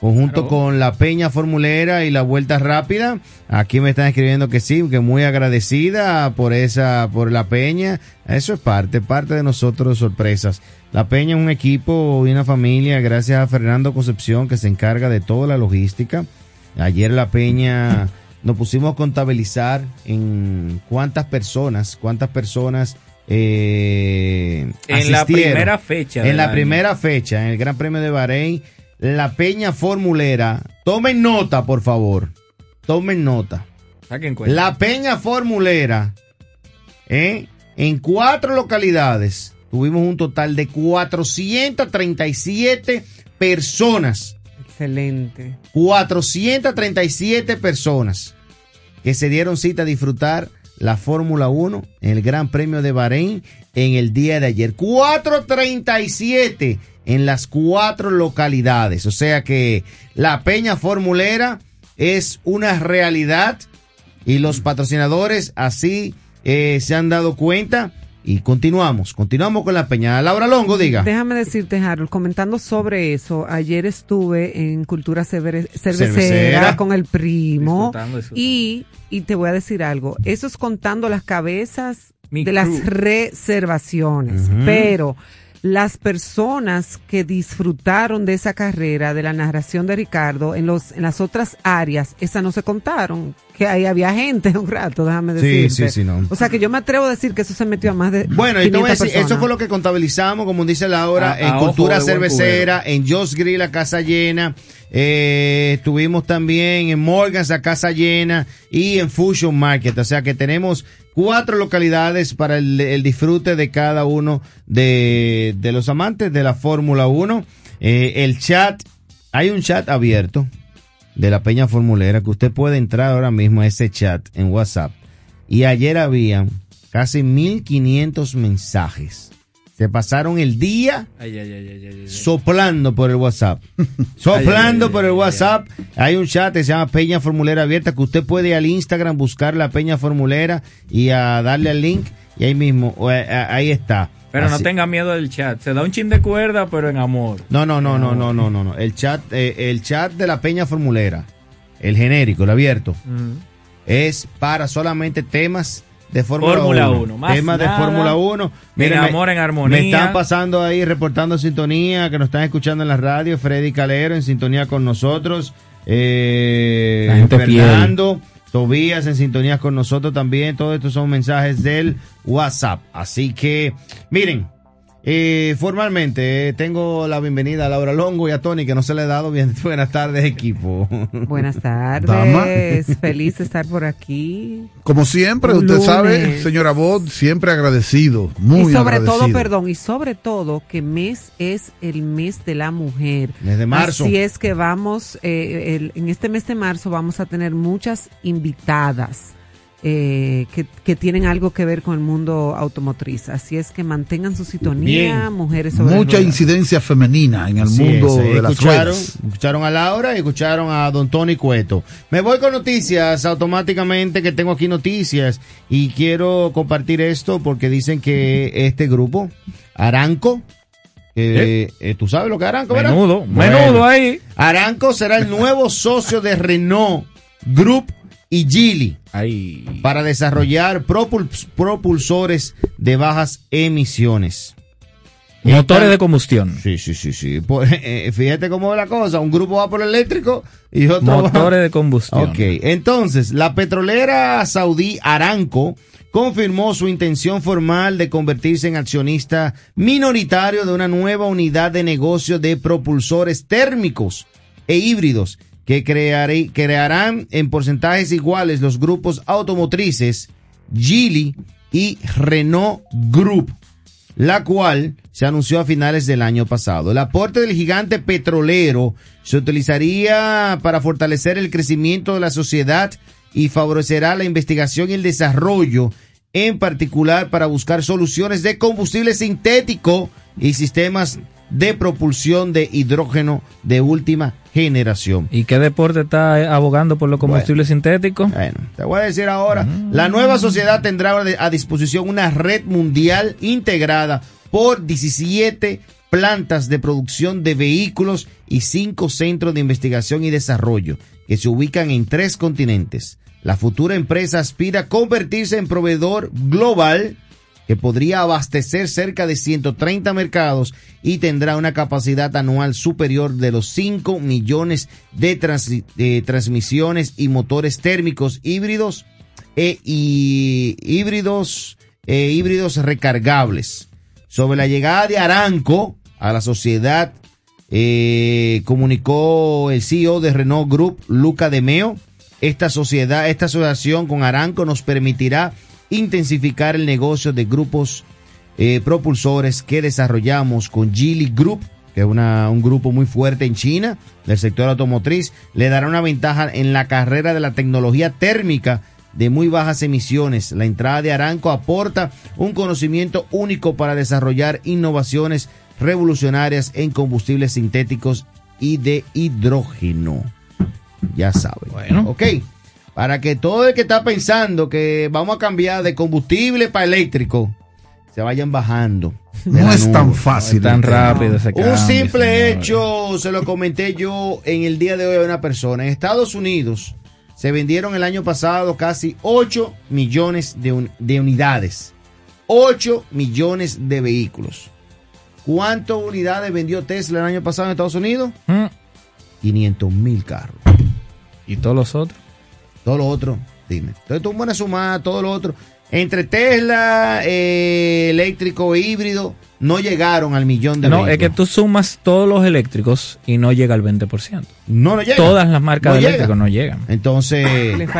Conjunto con la Peña Formulera y la Vuelta Rápida. Aquí me están escribiendo que sí, que muy agradecida por esa, por la Peña. Eso es parte, parte de nosotros, sorpresas. La Peña es un equipo y una familia, gracias a Fernando Concepción, que se encarga de toda la logística. Ayer la Peña nos pusimos a contabilizar en cuántas personas, cuántas personas eh, en la primera fecha. En la primera fecha, en el Gran Premio de Bahrein, la Peña Formulera. Tomen nota, por favor. Tomen nota. La Peña Formulera, ¿eh? en cuatro localidades, tuvimos un total de 437 personas. Excelente. 437 personas que se dieron cita a disfrutar la Fórmula 1 en el Gran Premio de Bahrein en el día de ayer. 437 en las cuatro localidades. O sea que la Peña Formulera es una realidad y los patrocinadores así eh, se han dado cuenta y continuamos, continuamos con la peña. Laura Longo, diga. Déjame decirte, Harold, comentando sobre eso, ayer estuve en Cultura Cervecera, con el primo Y, y te voy a decir algo, eso es contando las cabezas de las reservaciones, pero las personas que disfrutaron de esa carrera, de la narración de Ricardo, en, los, en las otras áreas, esas no se contaron. Que ahí había gente un rato, déjame decirte. Sí, sí, sí, no. O sea que yo me atrevo a decir que eso se metió a más de. Bueno, y te voy a decir, eso fue lo que contabilizamos, como dice Laura, en Cultura Cervecera, en Joss Grill, la casa llena. Eh, estuvimos también en Morgan's, la casa llena, y en Fusion Market. O sea que tenemos cuatro localidades para el, disfrute de cada uno de, los amantes de la Fórmula 1. Eh, el chat, hay un chat abierto de la Peña Formulera que usted puede entrar ahora mismo a ese chat en WhatsApp. Y ayer había casi 1500 mensajes se pasaron el día soplando por el WhatsApp. soplando por el WhatsApp. Hay un chat que se llama Peña Formulera Abierta que usted puede ir al Instagram buscar la Peña Formulera y a darle al link y ahí mismo, eh, eh, ahí está. Pero no tenga miedo del chat. Se da un chin de cuerda, pero en amor. No, no, no, no, no, no, no, no. El chat, eh, el chat de la Peña Formulera, el genérico, el abierto, es para solamente temas de Fórmula 1. Temas de Fórmula 1. Miren, amor en armonía. Me están pasando ahí reportando sintonía, que nos están escuchando en la radio. Freddy Calero en sintonía con nosotros. Eh, Fernando. Tobías en sintonía con nosotros también. Todos estos son mensajes del WhatsApp. Así que, miren, eh, formalmente, eh, tengo la bienvenida a Laura Longo y a Tony, que no se le ha dado bien. Buenas tardes, equipo. Buenas tardes. Feliz de estar por aquí. Como siempre, usted sabe, señora Bot, siempre agradecido. Muy Y sobre todo, perdón, y sobre todo que mes es el mes de la mujer. Mes de marzo. Así es que vamos, eh, en este mes de marzo vamos a tener muchas invitadas eh, que, tienen algo que ver con el mundo automotriz. Así es que mantengan su sintonía, mujeres sobre Mucha incidencia femenina en el mundo de las escucharon, Escucharon a Laura y escucharon a Don Tony Cueto. Me voy con noticias automáticamente, que tengo aquí noticias y quiero compartir esto porque dicen que este grupo, Aranco, eh, eh, ¿Tú sabes lo que es Aranco, Menudo, menudo ahí. Aranco será el nuevo socio de Renault Group y Geely para desarrollar propulsores de bajas emisiones. Motores de combustión. Sí, sí, sí, sí. Eh, fíjate cómo es la cosa. Un grupo va por el eléctrico y otro Motores de combustión. Ok. Entonces, la petrolera saudí Aramco confirmó su intención formal de convertirse en accionista minoritario de una nueva unidad de negocio de propulsores térmicos e híbridos que crearán en porcentajes iguales los grupos automotrices Geely y Renault Group, la cual se anunció a finales del año pasado. El aporte del gigante petrolero se utilizaría para fortalecer el crecimiento de la sociedad y favorecerá la investigación y el desarrollo, en particular para buscar soluciones de combustible sintético y sistemas de propulsión de hidrógeno de última generación. ¿Y qué deporte está abogando por los combustibles sintéticos? Bueno, te voy a decir ahora, mm. la nueva sociedad tendrá a disposición una red mundial integrada por 17 plantas de producción de vehículos y cinco centros de investigación y desarrollo que se ubican en tres continentes. La futura empresa aspira a convertirse en proveedor global que podría abastecer cerca de 130 mercados y tendrá una capacidad anual superior de los 5 millones de, transmisiones y motores térmicos híbridos e híbridos e híbridos recargables. Sobre la llegada de Aranco a la sociedad, eh, comunicó el CEO de Renault Group, Luca De Meo. Esta sociedad, esta asociación con Aranco nos permitirá intensificar el negocio de grupos eh, propulsores que desarrollamos con Geely Group, que es una, un grupo muy fuerte en China del sector automotriz, le dará una ventaja en la carrera de la tecnología térmica de muy bajas emisiones. La entrada de Aranco aporta un conocimiento único para desarrollar innovaciones revolucionarias en combustibles sintéticos y de hidrógeno. Ya saben. Bueno. Ok para que todo el que está pensando que vamos a cambiar de combustible para eléctrico se vayan bajando. No es tan fácil. tan rápido ese Un simple hecho, se lo comenté yo en el día de hoy a una persona. En Estados Unidos se vendieron el año pasado casi 8 millones de, de unidades. 8 millones de vehículos. ¿Cuántas unidades vendió Tesla el año pasado en Estados Unidos? 500 mm. mil carros. ¿Y todos los otros? Todo lo otro, dime. Entonces tú pones a sumar todo lo otro. Entre Tesla, eh, eléctrico híbrido, no llegaron al millón de No, es que tú sumas todos los eléctricos y no llega al 20%. No, no llega. Todas las marcas de eléctricos no llegan. Entonces,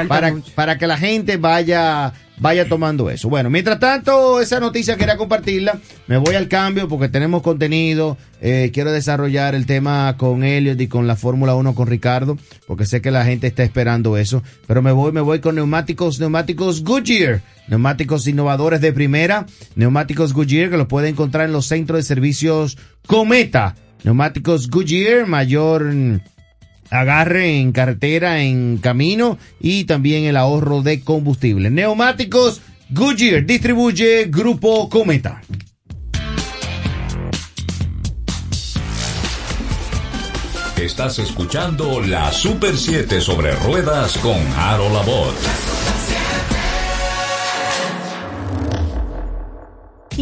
para, para que la gente vaya vaya tomando eso. Bueno, mientras tanto, esa noticia quería compartirla. Me voy al cambio porque tenemos contenido. Eh, quiero desarrollar el tema con Elliot y con la Fórmula 1 con Ricardo, porque sé que la gente está esperando eso. Pero me voy, me voy con neumáticos, neumáticos Goodyear. Neumáticos innovadores de primera. Neumáticos Goodyear que los puede encontrar en los centros de servicios Cometa. Neumáticos Goodyear, mayor agarre en carretera, en camino y también el ahorro de combustible. Neumáticos Goodyear distribuye Grupo Cometa. Estás escuchando la Super 7 sobre ruedas con Harold Labor.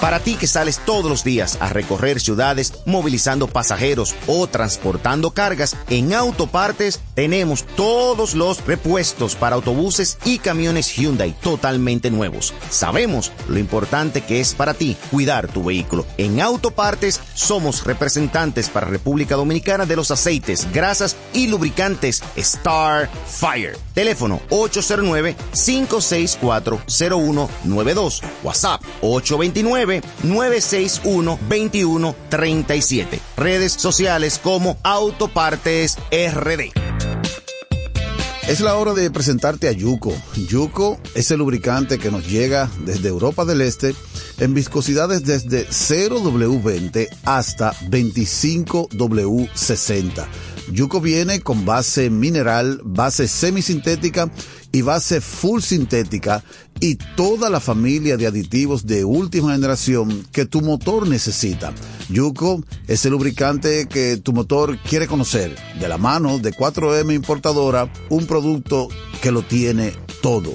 Para ti que sales todos los días a recorrer ciudades movilizando pasajeros o transportando cargas, en Autopartes tenemos todos los repuestos para autobuses y camiones Hyundai totalmente nuevos. Sabemos lo importante que es para ti cuidar tu vehículo. En Autopartes somos representantes para República Dominicana de los aceites, grasas y lubricantes Star Fire. Teléfono 809-564-0192. WhatsApp 829 961-2137. Redes sociales como Autopartes RD. Es la hora de presentarte a Yuko. Yuko es el lubricante que nos llega desde Europa del Este en viscosidades desde 0W20 hasta 25W60. Yuko viene con base mineral, base semisintética y base full sintética y toda la familia de aditivos de última generación que tu motor necesita. Yuko es el lubricante que tu motor quiere conocer. De la mano de 4M Importadora, un producto que lo tiene todo.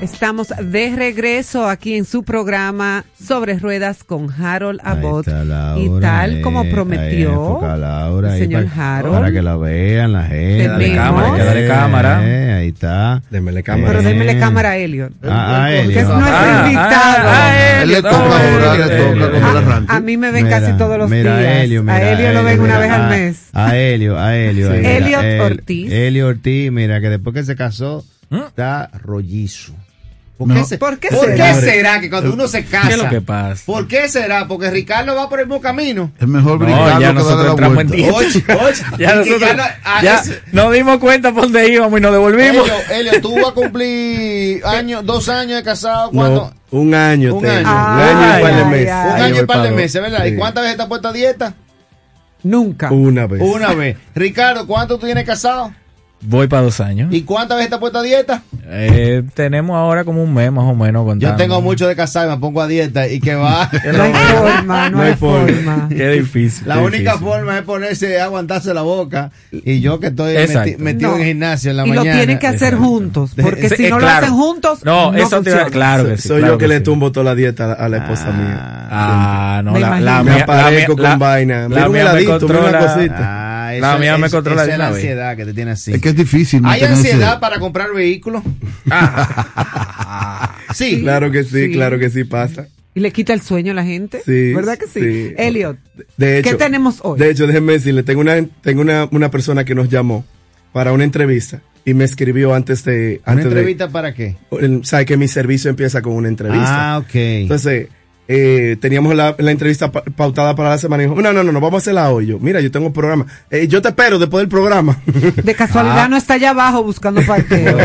Estamos de regreso aquí en su programa sobre ruedas con Harold Abbott. y tal como eh, prometió el señor Harold. Para que la vean la gente. Dale cámara, que darle cámara. Eh, ahí está. Démele cámara. Pero démele cámara a Elliot. Ah, a Elliot. Que es nuestro Ah, invitado. ah, ah, Él le toca ahora, le toca como el arranque. A mí me ven Mira, casi todos los mira, días. Helio, mira, a Elliot lo ven una vez al a- mes. A Helio, a ahí, mira, Elliot el- Ortiz. Helio Ortiz, mira, que después que se casó, está rollizo. ¿Por qué, No. se- ¿Por qué ¿por será? qué será que cuando uno se casa, ¿Qué es lo que pasa? ¿por qué será? Porque Ricardo va por el mismo camino. Es mejor No, brincarlo ya que nosotros darle la entramos en vuelta. dieta. Oye, oye, Ya nosotros no- ah, ya ese- nos dimos cuenta por dónde íbamos y nos devolvimos. Helio, Helio, tú vas a cumplir años, dos años de casado, ¿cuándo? No, un año Un año. Un año y un par de meses. ay, Un año y un par de meses, ¿verdad? ¿Y cuántas veces te has puesto a dieta? Nunca. Una vez. Una vez. Ricardo, ¿cuánto tú tienes casado? Voy para dos años. ¿Y cuántas veces te has puesto a dieta? Eh, tenemos ahora como un mes más o menos Yo contando. tengo mucho de casado y me pongo a dieta y que va. No hay forma, no, No hay forma. forma. Qué difícil. La qué única difícil. forma es ponerse, aguantarse la boca. Y yo que estoy meti- metido No. en el gimnasio en la y mañana. lo tienen que hacer Exacto. juntos, porque Sí, si eh, no lo hacen juntos, No, eso te iba- funciona. claro que Soy, sí. soy claro yo que, le sí. tumbo toda la dieta a, la esposa mía. Ah, no, Me la, la. Me mía, aparezco con vaina. La Mira un heladito, mira una cosita. Ah, La mía es- me controla esa es la ansiedad que te tiene así. Es que es difícil ¿Hay ansiedad para comprar vehículos? sí. Claro que sí, Sí. claro que sí pasa. Y le quita el sueño a la gente. Sí, ¿Verdad que sí? sí. Elliot, De hecho, ¿qué tenemos hoy? De hecho, déjenme decirle, tengo una, tengo una, una persona que nos llamó para una entrevista y me escribió antes de... ¿Una Antes entrevista para qué? De, el- sabe que mi servicio empieza con una entrevista. Ah, ok. Entonces, eh, teníamos la, la entrevista pa- pautada para la semana y dijo, no, no, no, no, vamos a hacerla hoy. Yo, mira, yo tengo un programa. Eh, yo te espero después del programa. De casualidad Ah. no está allá abajo buscando parqueo.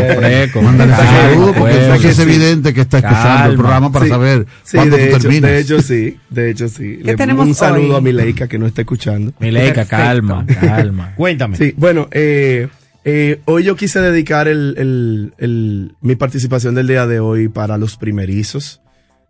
Calma, saludo porque pues, es evidente que está escuchando el programa para Sí, saber Sí, cuándo de tú hecho, terminas. de hecho sí, de hecho sí. ¿Qué Le tenemos un saludo hoy? a Mileika que no está escuchando. Mileika, calma, calma. Cuéntame. Sí, bueno, eh, eh, hoy yo quise dedicar el, el- el- mi participación del día de hoy para los primerizos.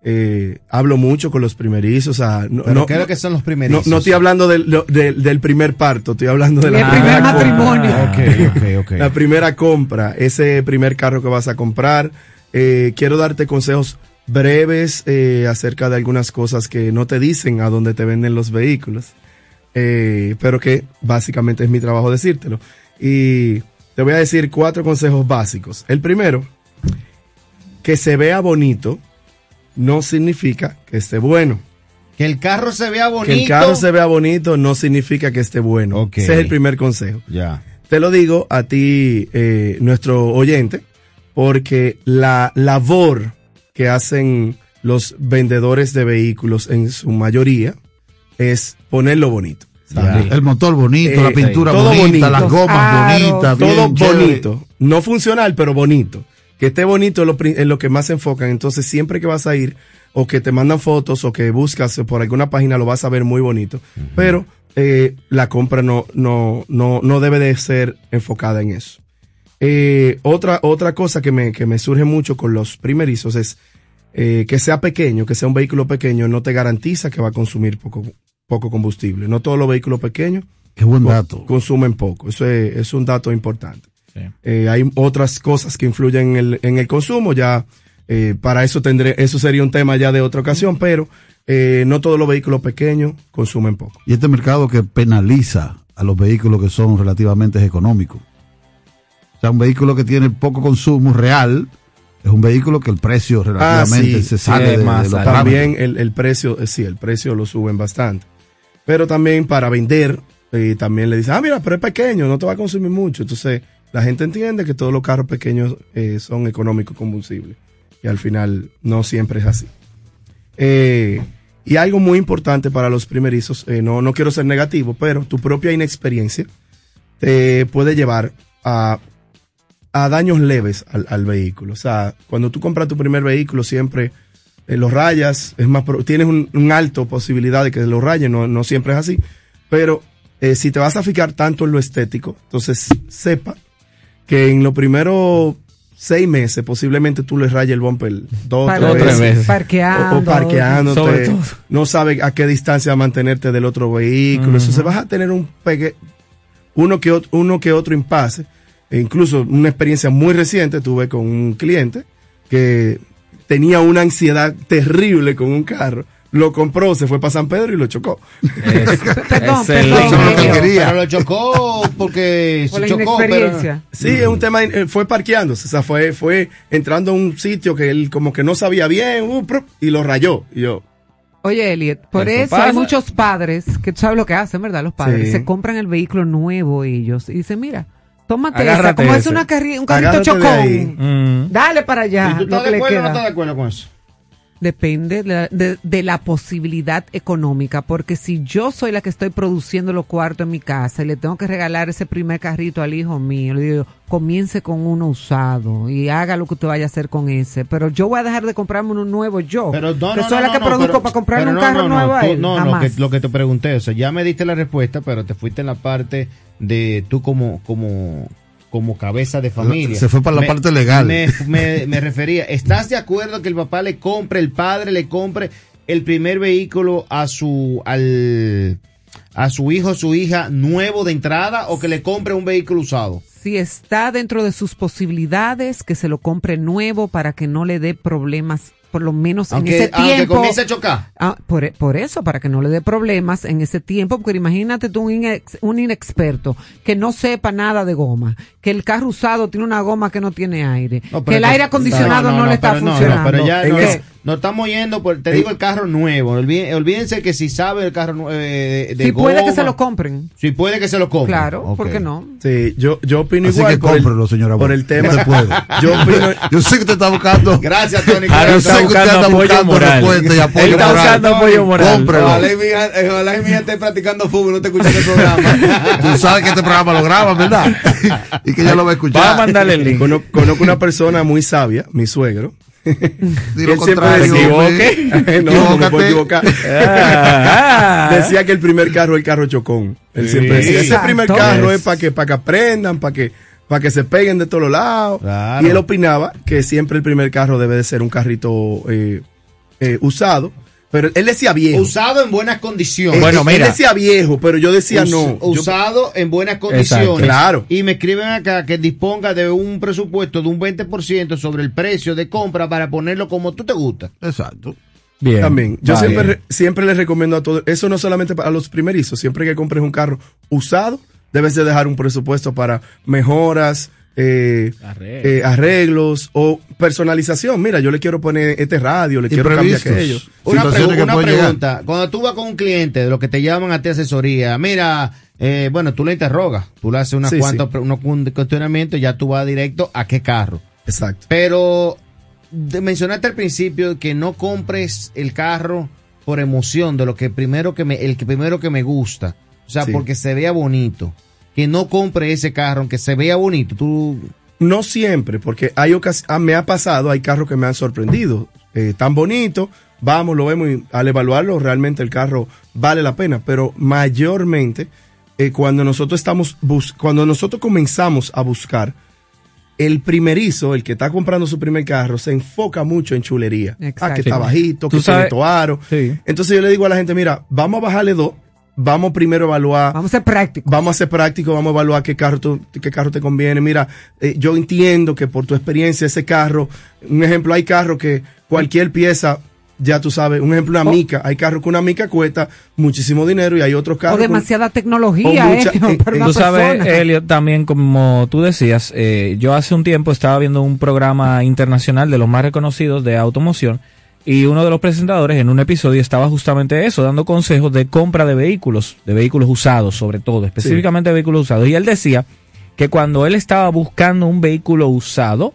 Eh, hablo mucho con los primerizos. O sea, no, ¿Pero no, qué es lo que son los primerizos? no estoy hablando del, lo- del, del primer parto, estoy hablando de la El primer primera compra. matrimonio. Ah, ok, ok, ok. La primera compra, ese primer carro que vas a comprar. Eh, quiero darte consejos breves eh, acerca de algunas cosas que no te dicen a dónde te venden los vehículos, eh, pero que básicamente es mi trabajo decírtelo. Y te voy a decir cuatro consejos básicos. El primero, que se vea bonito no significa que esté bueno. Que el carro se vea bonito. Que el carro se vea bonito no significa que esté bueno. Ok. Ese es el primer consejo. Ya. Te lo digo a ti, eh, nuestro oyente, porque la labor que hacen los vendedores de vehículos en su mayoría es ponerlo bonito. ¿sabes? El motor bonito, Eh, la pintura todo bonita, bonito. las gomas bonitas, Todo bien chévere. bonito. No funcional, pero bonito. Que esté bonito es lo, es lo que más se enfocan. Entonces, siempre que vas a ir, o que te mandan fotos, o que buscas por alguna página, lo vas a ver muy bonito. Pero eh, la compra no, no, no, no debe de ser enfocada en eso. Eh, otra, otra cosa que me, que me surge mucho con los primerizos es eh, que sea pequeño, que sea un vehículo pequeño, no te garantiza que va a consumir poco, poco combustible. No todos los vehículos pequeños Qué buen dato. consumen poco. Eso es, es un dato importante. Sí. Eh, hay otras cosas que influyen en el, en el consumo, ya eh, para eso tendré, eso sería un tema ya de otra ocasión, pero eh, no todos los vehículos pequeños consumen poco. Y este mercado que penaliza a los vehículos que son relativamente económicos. O sea, un vehículo que tiene poco consumo real es un vehículo que el precio relativamente Ah, sí, se sí, sale de, de más los parámetros. También el, el precio, eh, sí, el precio lo suben bastante. Pero también para vender, eh, también le dicen, ah, mira, pero es pequeño, no te va a consumir mucho. Entonces, la gente entiende que todos los carros pequeños eh, son económicos combustibles. y al final no siempre es así. Eh, y algo muy importante para los primerizos, eh, no, no quiero ser negativo, pero tu propia inexperiencia te puede llevar a, a daños leves al, al, vehículo. O sea, cuando tú compras tu primer vehículo, siempre eh, lo rayas, es más, tienes un, alto posibilidad de que lo rayes, no, no siempre es así, pero si te vas a fijar tanto en lo estético, entonces sepa que en lo primero seis meses, posiblemente tú le rayes el bumper dos o tres veces. Parqueando. O, o parqueándote. No sabes a qué distancia mantenerte del otro vehículo. Uh -huh. Entonces vas a tener un pegue, uno que otro, uno que otro impasse. E incluso una experiencia muy reciente tuve con un cliente que tenía una ansiedad terrible con un carro lo compró, se fue para San Pedro y lo chocó. Es, perdón, perdón, Pero lo chocó porque Por se chocó. Pero. Sí, es un tema, eh, fue parqueándose, o sea, fue, fue entrando a un sitio que él como que no sabía bien, uh, y lo rayó. Y yo, Oye, Elliot, por Eso eso, hay muchos padres que tú sabes lo que hacen, ¿verdad? Los padres Sí. se compran el vehículo nuevo ellos y dicen, mira, tómate Agárrate esa, como es ese. una carri- un carrito Agárrate chocón. Mm. Dale para allá. ¿Y tú lo estás que de acuerdo o no estás de acuerdo con eso? Depende de la, de- de la posibilidad económica, porque si yo soy la que estoy produciendo los cuartos en mi casa y le tengo que regalar ese primer carrito al hijo mío, le digo, comience con uno usado y haga lo que usted vaya a hacer con ese, pero yo voy a dejar de comprarme uno nuevo yo, Pero no, que no, soy no, la que no, produzco para comprarle un no, carro nuevo a él. No, lo Jamás. que, lo que te pregunté, o sea, ya me diste la respuesta, pero te fuiste en la parte de tú como, como, como cabeza de familia. Se fue para la Me- parte legal. Me, me, me refería, ¿estás de acuerdo que el papá le compre, el padre le compre el primer vehículo a su, al, a su hijo o su hija nuevo de entrada o que le compre un vehículo usado? si está dentro de sus posibilidades, que se lo compre nuevo para que no le dé problemas, por lo menos en Aunque, ese aunque tiempo. comience a chocar. Ah, por, por eso, para que no le dé problemas en ese tiempo, porque imagínate tú un, inex- un inexperto que no sepa nada de goma, que el carro usado tiene una goma que no tiene aire, No, que el aire acondicionado no, le está pero no, no, funcionando. pero ya En no, estamos yendo por, te digo el carro nuevo. Olví- Olvídense que si sabe el carro eh, de, de si puede que se lo compren. Si puede que se lo compre. Claro, Ok. ¿por qué no? sí, yo, yo opino Así igual que por, cómprelo, el, señora. por el tema. Yo opino, Yo sé que usted está buscando. Gracias, Tony. Yo está sé que usted apoyo buscando respuesta y apoyo Él está buscando apoyo moral. Cómprelo. Ojalá y mi hija esté practicando fútbol, no te escuchando el programa. Tú sabes que este programa lo graba, ¿verdad? que ella lo va a escuchar. Va a mandarle el link. conozco, conozco una persona muy sabia, mi suegro. Di Y lo él siempre no, no equivocar. Ah, ah. Decía que el primer carro es el carro chocón. Él siempre decía, ese primer carro es para que, para que aprendan, para que, para que se peguen de todos lados. Claro. Y él opinaba que siempre el primer carro debe de ser un carrito eh, eh, usado. Pero él decía viejo. Usado en buenas condiciones. Bueno, Él- mira. Él decía viejo, pero yo decía Us- no. Yo- usado en buenas condiciones. Exacto. Claro. Y me escriben acá que disponga de un presupuesto de un 20% sobre el precio de compra para ponerlo como tú te gusta. Exacto. Bien. También. Yo siempre, siempre les recomiendo a todos, eso no solamente para los primerizos, siempre que compres un carro usado, debes de dejar un presupuesto para mejoras, eh, Arreglos. eh, arreglos o personalización. Mira, yo le quiero poner este radio, le quiero cambiar aquello. Una, Situaciones pregu- que una llegar. pregunta. Cuando tú vas con un cliente de lo que te llaman a ti asesoría, mira, eh, bueno, tú le interrogas, tú le haces unas Sí, cuantas, sí. pre- unos cu- cuestionamientos, ya tú vas directo a qué carro. Exacto. Pero de- mencionaste al principio que no compres el carro por emoción de lo que primero que me, el que primero que me gusta. O sea, Sí. porque se vea bonito. Que no compre ese carro, aunque se vea bonito. Tú, No siempre, porque hay ah, me ha pasado, hay carros que me han sorprendido. Eh, tan bonito, vamos, lo vemos y al evaluarlo realmente el carro vale la pena, pero mayormente eh, cuando nosotros estamos bus cuando nosotros comenzamos a buscar el primerizo, el que está comprando su primer carro, se enfoca mucho en chulería. Ah, Exacto. que está bajito, que tiene toaro. Sí. Entonces yo le digo a la gente, mira, vamos a bajarle dos, vamos primero a evaluar Vamos a ser prácticos. vamos a ser prácticos, vamos a evaluar qué carro, tú- qué carro te conviene. Mira, eh, yo entiendo que por tu experiencia ese carro, un ejemplo, hay carros que cualquier pieza, ya tú sabes, un ejemplo, una O- mica, hay carros que una mica cuesta muchísimo dinero y hay otros carros O con- demasiada tecnología, o mucha- eh, eh, para eh, una Tú sabes, persona. Elliot, también como tú decías, eh, yo hace un tiempo estaba viendo un programa internacional de los más reconocidos de automoción y uno de los presentadores en un episodio estaba justamente eso, dando consejos de compra de vehículos, de vehículos usados sobre todo, específicamente de vehículos usados. Y él decía que cuando él estaba buscando un vehículo usado,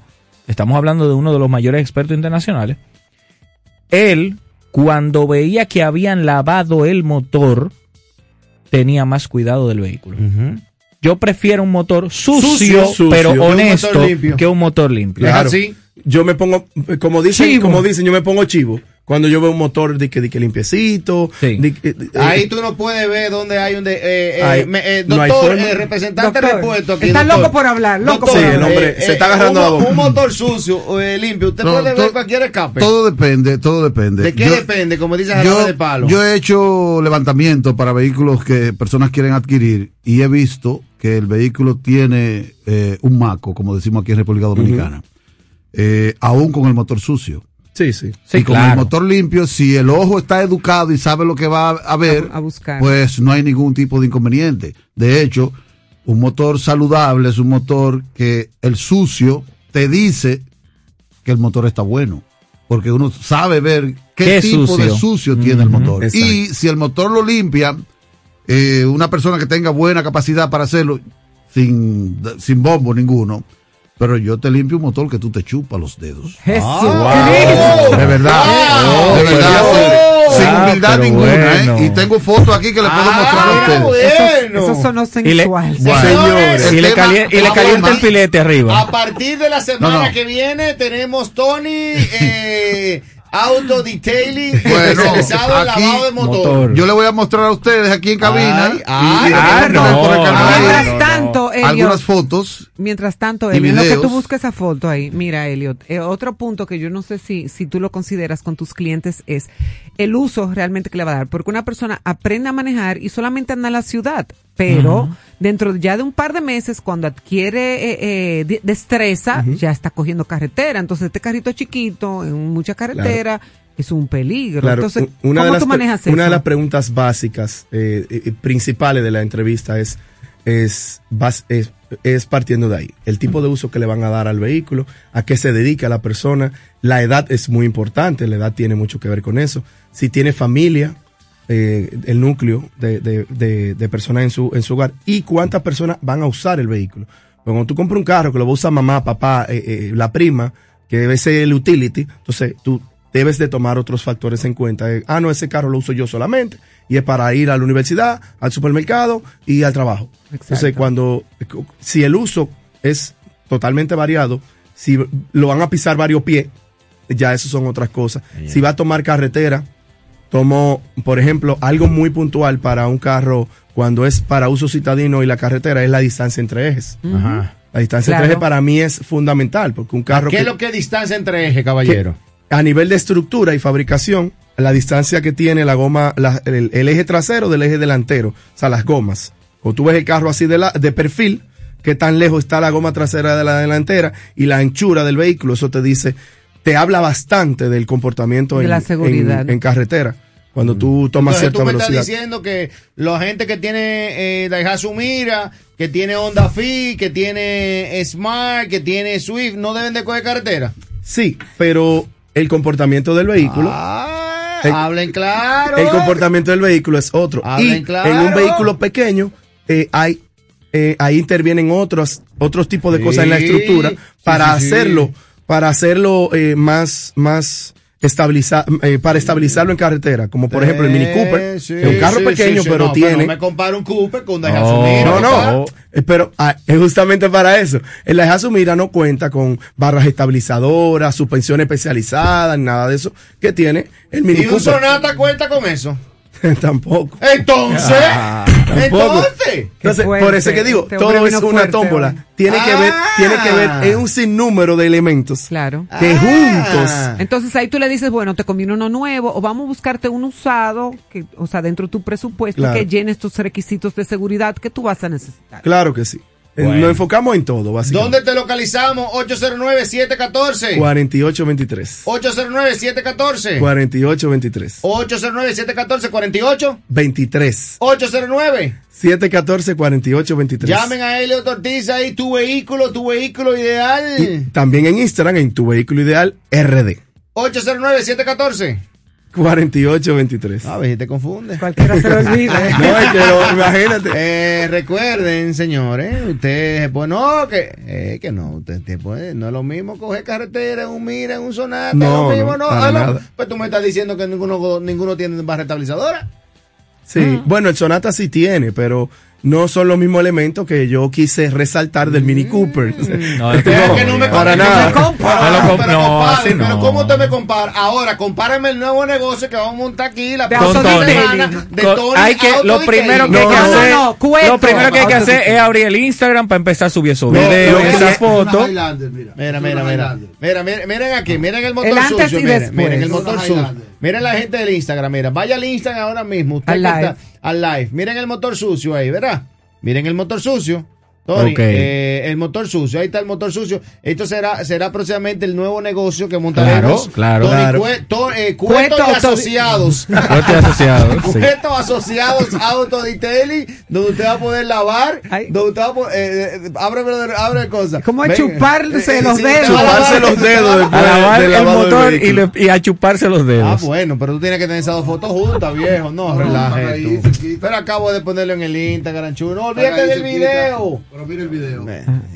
estamos hablando de uno de los mayores expertos internacionales, él, cuando veía que habían lavado el motor, tenía más cuidado del vehículo. Yo prefiero un motor sucio, pero honesto que un motor limpio. Claro. Yo me pongo, como dicen, como dicen, yo me pongo chivo. Cuando yo veo un motor de que, de que limpiecito. Eh, Ahí tú no puedes ver dónde hay un de, eh, eh, doctor, representante de repuesto aquí. Está loco por hablar, loco sí, el hombre se está agarrando un, a un motor sucio, limpio, usted puede ver cualquier escape. Todo depende, todo depende. ¿De qué depende? Como dice yo, de palo. Yo he hecho levantamiento para vehículos que personas quieren adquirir y he visto que el vehículo tiene un maco, como decimos aquí en República Dominicana, aún con el motor sucio. Sí, sí. y con el motor limpio, si el ojo está educado y sabe lo que va a ver, pues no hay ningún tipo de inconveniente. De hecho, un motor saludable es un motor que el sucio te dice que el motor está bueno. Porque uno sabe ver qué, tipo de sucio tiene el motor. Y si el motor lo limpia, eh, una persona que tenga buena capacidad para hacerlo, sin, sin bombo ninguno, pero yo te limpio un motor que tú te chupas los dedos. Jesús. Ah, de verdad. de verdad. sin ah, humildad ninguna, ¿eh? Y tengo fotos aquí que le puedo ah, mostrar a ustedes. Eso, eso sonó sensual. Y le, señores, y, le calienta, y le calienta el filete arriba. A partir de la semana que viene tenemos Tony eh, Auto detailing bueno, especializado en lavado de motor. Yo le voy a mostrar a ustedes aquí en cabina. Ay, ay, no, mientras tanto, Elliot, algunas fotos. Mientras tanto, Elliot, lo que tú busques esa foto ahí, mira, Elliot, eh, otro punto que yo no sé si, si tú lo consideras con tus clientes es el uso realmente que le va a dar. Porque una persona aprende a manejar y solamente anda en la ciudad pero dentro ya de un par de meses, cuando adquiere eh, eh destreza, ya está cogiendo carretera. Entonces, este carrito chiquito, en mucha carretera, es un peligro. Entonces, una ¿cómo de tú manejas eso? Una de las preguntas básicas, eh, eh, principales de la entrevista es, es, es, es, partiendo de ahí. El tipo de uso que le van a dar al vehículo, a qué se dedica la persona. La edad es muy importante, la edad tiene mucho que ver con eso. Si tiene familia, eh, el núcleo de, de, de, personas en su, en su hogar y cuántas personas van a usar el vehículo. Cuando tú compras un carro que lo va a usar mamá, papá, eh, eh, la prima, que debe ser el utility, entonces tú debes de tomar otros factores en cuenta. ah, no, ese carro lo uso yo solamente y es para ir a la universidad, al supermercado y al trabajo. Entonces, cuando, si el uso es totalmente variado, si lo van a pisar varios pies, ya eso son otras cosas. Si va a tomar carretera, Tomo, por ejemplo, algo muy puntual para un carro cuando es para uso citadino y la carretera es la distancia entre ejes. Ajá. La distancia entre ejes para mí es fundamental porque un carro. ¿Qué es lo que es distancia entre ejes, caballero? A nivel de estructura y fabricación, la distancia que tiene la goma, el, eje trasero del eje delantero, o sea, las gomas. Cuando tú ves el carro así de, la, de perfil, qué tan lejos está la goma trasera de la delantera y la anchura del vehículo, eso te dice te habla bastante del comportamiento en, la seguridad. En, carretera. Cuando tú tomas cierta velocidad. Tú me estás diciendo que la gente que tiene eh, Daihatsu Mira, que tiene Honda Fit, que tiene Smart, que tiene Swift, no deben de coger carretera. Sí, pero el comportamiento del vehículo. Ah, hablen claro. El comportamiento del vehículo es otro. y en un vehículo pequeño eh, hay eh, ahí intervienen otros otros tipos de cosas en la estructura para hacerlo para hacerlo eh, más, más estabilizar, eh, para estabilizarlo en carretera, como por ejemplo el Mini Cooper, es un carro pequeño, pero tiene. no me comparo un Cooper con un Daihatsu No, no, no, eh, pero ah, es justamente para eso. El Daihatsu Mira no cuenta con barras estabilizadoras, suspensión especializada, nada de eso que tiene el Mini Cooper. ¿Y un Sonata cuenta con eso? tampoco. Entonces, ah, entonces, por eso que digo, todo es una tómbola. Tiene que ver, tiene que ver en un sinnúmero de elementos. Claro. Que juntos. Entonces ahí tú le dices, bueno, te conviene uno nuevo o vamos a buscarte un usado, que, o sea, dentro de tu presupuesto que llene estos requisitos de seguridad que tú vas a necesitar. Claro que sí. Nos enfocamos en todo, básicamente. ¿Dónde te localizamos? 809-714. 4823. 809-714. 4823. 809-714-48. 23. 809. 714-4823. Llamen a Elio Ortiz ahí, tu vehículo, tu vehículo ideal. también en Instagram, en tu vehículo ideal, RD. 809-714. 4823. A ver si te confunde. Cualquiera se lo olvida. no, es que lo, imagínate. Eh, recuerden, señores, ustedes, pues no, que, eh, que no, usted, puede, no es lo mismo coger carretera, un mira, un sonata, no, lo mismo, no. no. Pues tú me estás diciendo que ninguno, ninguno tiene barra estabilizadora. Sí, ah. bueno, el sonata sí tiene, pero no son los mismos elementos que yo quise resaltar del Mini Cooper. No, es que no, me para nada. No, pero, pero ¿cómo usted me compara? Ahora, compárame el nuevo negocio que vamos a montar aquí la próxima semana de Tony. Hay que, lo primero que hay que hacer, lo primero que hay que hacer es abrir el Instagram para empezar a subir esos videos, esa foto. Mira, mira, mira. Mira, miren aquí, miren el motor sucio. Miren el motor sucio. Miren la gente del Instagram, mira, vaya al Instagram ahora mismo. Usted al live. Miren el motor sucio ahí, ¿verdad? Miren el motor sucio. Eh, el motor sucio, ahí está el motor sucio. Esto será será próximamente el nuevo negocio que montaremos. Claro, claro. Eh, cuetos asociados. Cuetos asociados. Cuetos asociados Auto Detailing, donde usted va a poder lavar, donde usted va a poder, eh, abre, abre cosas. Como a chuparse los dedos. Chuparse los dedos. A lavar el motor y, a chuparse los dedos. Ah, bueno, pero tú tienes que tener esas dos fotos juntas, viejo. No, relaje Pero acabo de ponerlo en el Instagram, chulo. No olvídate del video. Pero mire el video.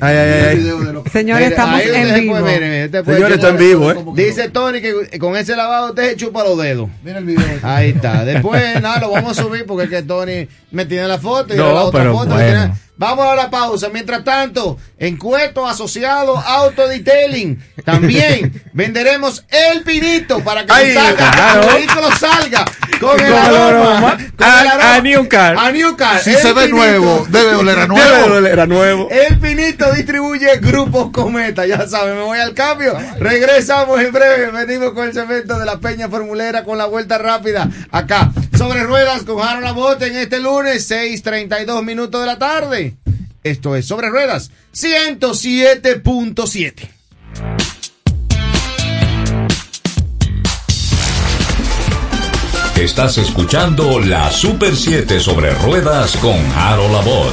Ay, ay, ay. Señores, estamos en vivo. Señores, está en vivo, ¿eh? Dice Tony que con ese lavado usted se chupa los dedos. Mira el video. Ahí está. Después, nada, lo vamos a subir porque es que Tony me tiene la foto y no, la otra foto. Bueno. Vamos a la pausa. Mientras tanto, en Cueto Asociado Auto Detailing, también venderemos el pinito para que el vehículo salga con el aroma. Con a, el aroma. A New Car. A New Car. Si se ve nuevo, debe oler a nuevo. Debe oler a nuevo. El pinito distribuye grupos Cometa. Ya saben, me voy al cambio. Regresamos en breve. Venimos con el cemento de la Peña Formulera con la vuelta rápida. Acá, sobre ruedas con Jaro Bote en este lunes, 6:32 minutos de la tarde. Esto es Sobre Ruedas 107.7. Estás escuchando la Super 7 sobre ruedas con Harold Labor.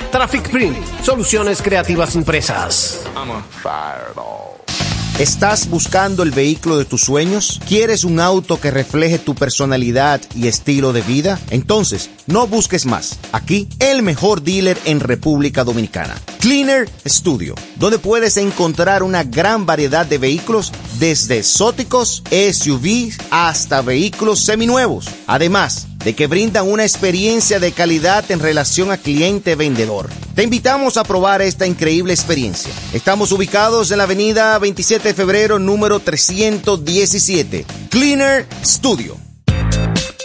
Traffic Print, soluciones creativas impresas. ¿Estás buscando el vehículo de tus sueños? ¿Quieres un auto que refleje tu personalidad y estilo de vida? Entonces, no busques más. Aquí, el mejor dealer en República Dominicana. Cleaner Studio, donde puedes encontrar una gran variedad de vehículos desde exóticos, SUVs hasta vehículos seminuevos. Además, de que brindan una experiencia de calidad en relación a cliente-vendedor. Te invitamos a probar esta increíble experiencia. Estamos ubicados en la avenida 27 de febrero número 317, Cleaner Studio.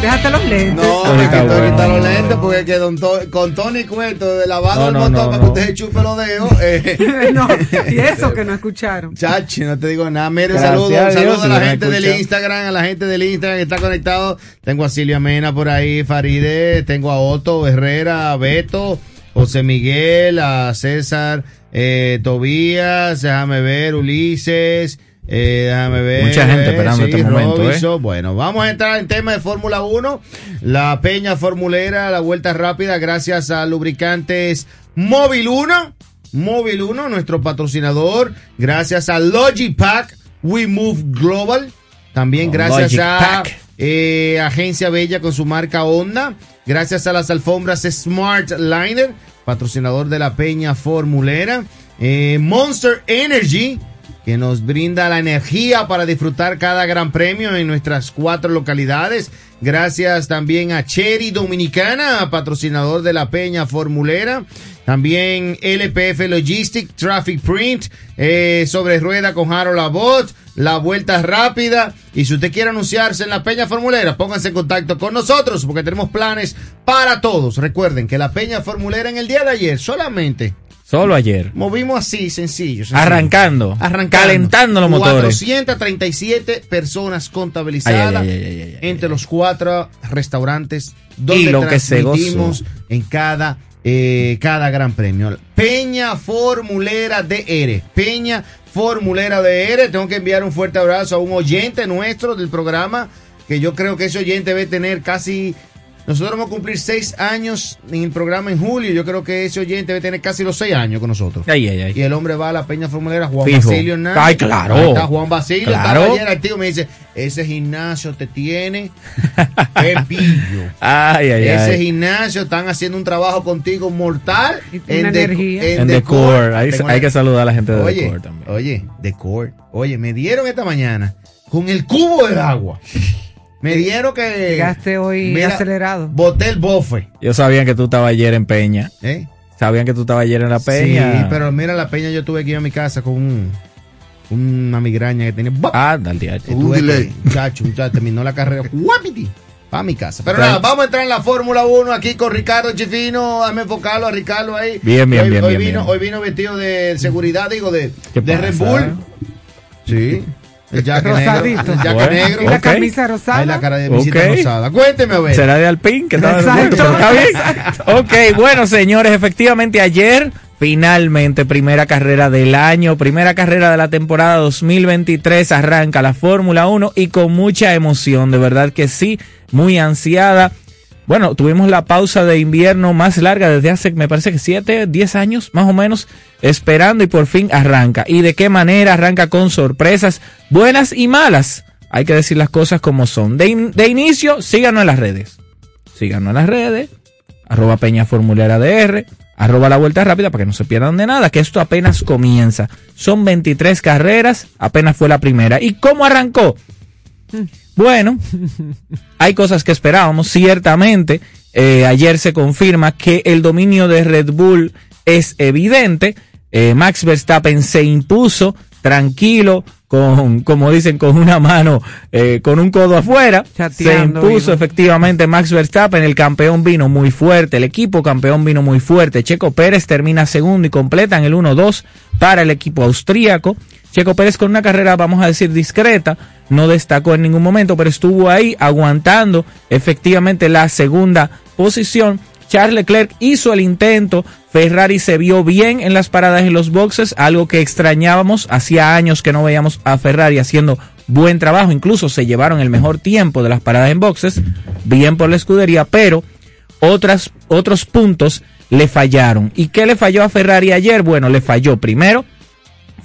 Déjate los lentes. No, me quito bueno, los lentes porque que don con Tony Cueto de lavado no, el motor para que usted chupe los dedos. Eh. no, y eso que no escucharon. Chachi, no te digo nada. Mire, saludos saludo a la gente del Instagram, a la gente del Instagram que está conectado. Tengo a Silvia Mena por ahí, Faride, tengo a Otto Herrera, a Beto, José Miguel, a César, eh, Tobías, déjame ver, Ulises. Eh, déjame ver. Mucha gente esperando este momento. ¿eh? Bueno, vamos a entrar en tema de Fórmula 1. La Peña Formulera, la vuelta rápida, gracias a Lubricantes Móvil 1. Móvil 1, nuestro patrocinador. Gracias a Logipack, We Move Global. También gracias a eh, Agencia Bella con su marca Honda. Gracias a las alfombras Smart Liner, patrocinador de la Peña Formulera. Eh, Monster Energy que nos brinda la energía para disfrutar cada gran premio en nuestras cuatro localidades. Gracias también a Cherry Dominicana, patrocinador de la Peña Formulera. También LPF Logistic, Traffic Print, eh, sobre rueda con Harold Labot, la vuelta rápida. Y si usted quiere anunciarse en la Peña Formulera, pónganse en contacto con nosotros porque tenemos planes para todos. Recuerden que la Peña Formulera en el día de ayer solamente Solo ayer. Movimos así, sencillo. Arrancando. Arrancando. Calentando los motores. 437 personas contabilizadas entre los cuatro restaurantes donde y lo que se en cada, eh, cada gran premio. Peña Formulera DR. Peña Formulera DR. Tengo que enviar un fuerte abrazo a un oyente nuestro del programa que yo creo que ese oyente debe tener casi nosotros vamos a cumplir seis años en el programa en julio. Yo creo que ese oyente debe tener casi los seis años con nosotros. Ay, ay, ay. Y el hombre va a la Peña Formulera, Juan Basilio Hernández. Ay, claro. está Juan Basilio. Claro. ayer el tío me dice, ese gimnasio te tiene pillo. Ay, ay, ese gimnasio están haciendo un trabajo contigo mortal. En, energía. en, Decor. Hay, que saludar a la gente de oye, Decor también. Oye, Decor. Oye, me dieron esta mañana con el cubo del agua. Me dieron que. Llegaste hoy acelerado. Boté el bofe. Yo sabía que tú estabas ayer en Peña. ¿Eh? Sabían que tú estabas ayer en la Peña. Sí, pero mira, la Peña yo tuve que ir a mi casa con un, una migraña que tenía. Ah, dale. Un delay. Muchacho, muchacho, terminó la carrera. ¡Guapiti! Para mi casa. Pero nada, vamos a entrar en la Fórmula 1 aquí con Ricardo Chifino. Dame enfocarlo a Ricardo ahí. Bien, bien, bien, hoy bien, vino, Hoy vino vestido de seguridad, digo, de, de Red Bull. Sí. El jaque Rosadito. negro. El jaque negro. Y la camisa rosada. Ahí la cara de visita rosada. Cuénteme, a ver. ¿Será de Alpín? Que estaba está bien. Ok, bueno, señores, efectivamente ayer Finalmente, primera carrera del año, primera carrera de la temporada 2023, arranca la Fórmula 1 y con mucha emoción, de verdad que sí, muy ansiada. Bueno, tuvimos la pausa de invierno más larga desde hace, me parece que 7, 10 años más o menos, esperando y por fin arranca. ¿Y de qué manera arranca con sorpresas buenas y malas? Hay que decir las cosas como son. De, de inicio, síganos en las redes. Síganos en las redes, arroba Peña Formulera DR, arroba la vuelta rápida para que no se pierdan de nada, que esto apenas comienza. Son 23 carreras, apenas fue la primera. ¿Y cómo arrancó? Bueno, hay cosas que esperábamos, ciertamente. Eh, ayer se confirma que el dominio de Red Bull es evidente. Eh, Max Verstappen se impuso tranquilo, con, como dicen, con una mano, eh, con un codo afuera. se impuso efectivamente Max Verstappen, el campeón vino muy fuerte, el equipo campeón vino muy fuerte. Checo Pérez termina segundo y completa en el 1-2 para el equipo austríaco. Checo Pérez con una carrera, vamos a decir, discreta, no destacó en ningún momento, pero estuvo ahí aguantando efectivamente la segunda posición. Charles Leclerc hizo el intento, Ferrari se vio bien en las paradas en los boxes, algo que extrañábamos, hacía años que no veíamos a Ferrari haciendo buen trabajo, incluso se llevaron el mejor tiempo de las paradas en boxes, bien por la escudería, pero otras, otros puntos le fallaron. ¿Y qué le falló a Ferrari ayer? Bueno, le falló primero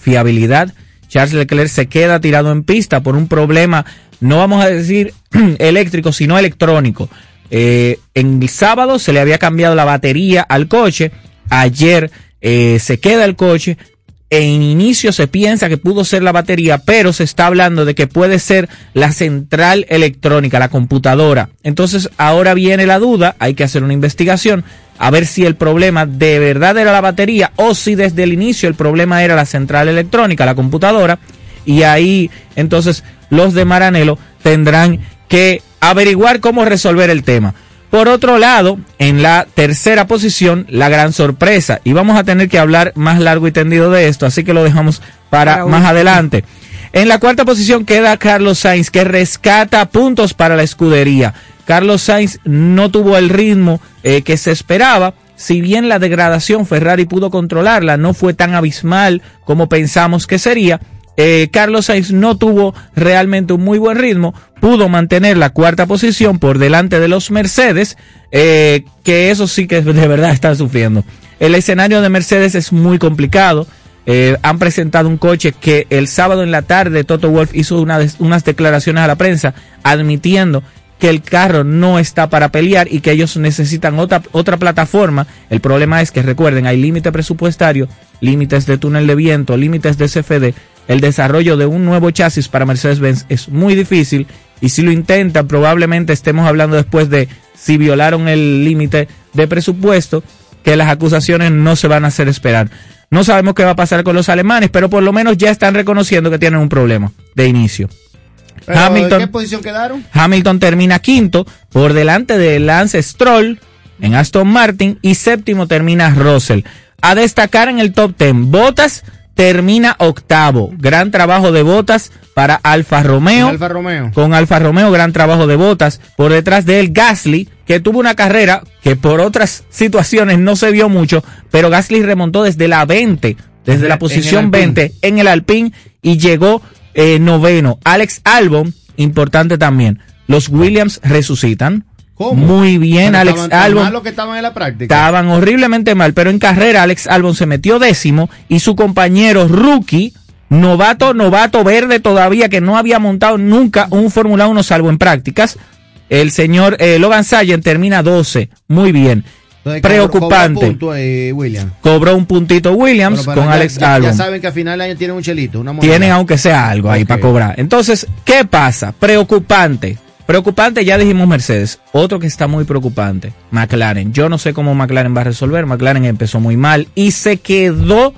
fiabilidad. Charles Leclerc se queda tirado en pista por un problema, no vamos a decir eléctrico, sino electrónico. Eh, en el sábado se le había cambiado la batería al coche. Ayer eh, se queda el coche. En inicio se piensa que pudo ser la batería, pero se está hablando de que puede ser la central electrónica, la computadora. Entonces ahora viene la duda, hay que hacer una investigación a ver si el problema de verdad era la batería o si desde el inicio el problema era la central electrónica, la computadora. Y ahí entonces los de Maranelo tendrán que averiguar cómo resolver el tema. Por otro lado, en la tercera posición, la gran sorpresa. Y vamos a tener que hablar más largo y tendido de esto, así que lo dejamos para, más adelante. En la cuarta posición queda Carlos Sainz, que rescata puntos para la escudería. Carlos Sainz no tuvo el ritmo eh, que se esperaba. Si bien la degradación Ferrari pudo controlarla, no fue tan abismal como pensamos que sería. Eh, Carlos Sainz no tuvo realmente un muy buen ritmo, pudo mantener la cuarta posición por delante de los Mercedes, eh, que eso sí que de verdad están sufriendo. El escenario de Mercedes es muy complicado. Eh, han presentado un coche que el sábado en la tarde Toto Wolf hizo unas declaraciones a la prensa admitiendo que el carro no está para pelear y que ellos necesitan otra, otra plataforma. El problema es que recuerden, hay límite presupuestario, límites de túnel de viento, límites de CFD el desarrollo de un nuevo chasis para Mercedes-Benz es muy difícil y si lo intentan probablemente estemos hablando después de si violaron el límite de presupuesto que las acusaciones no se van a hacer esperar. No sabemos qué va a pasar con los alemanes, pero por lo menos ya están reconociendo que tienen un problema de inicio. Hamilton, ¿En qué posición quedaron? Hamilton termina quinto por delante de Lance Stroll en Aston Martin y séptimo termina Russell. A destacar en el top ten, Bottas termina octavo. Gran trabajo de botas para Alfa Romeo. Alfa Romeo. Con Alfa Romeo, gran trabajo de botas. Por detrás de él, Gasly, que tuvo una carrera que por otras situaciones no se vio mucho, pero Gasly remontó desde la 20, desde la posición 20 en el Alpine y llegó eh, noveno. Alex Albon, importante también. Los Williams resucitan. Muy bien, Alex Albon. que estaban en la práctica. Estaban horriblemente mal, pero en carrera Alex Albon se metió décimo y su compañero rookie, novato, novato verde todavía, que no había montado nunca un Fórmula 1 salvo en prácticas, el señor eh, Logan Sayen termina 12. Muy bien. Preocupante. Cobró, un eh, cobró un puntito Williams con Alex Albon. Ya saben que a final de año tienen un chelito. Una tienen aunque sea algo ahí para cobrar. Entonces, ¿qué pasa? Preocupante. Preocupante, ya dijimos Mercedes. Otro que está muy preocupante, McLaren. Yo no sé cómo McLaren va a resolver. McLaren empezó muy mal y se quedó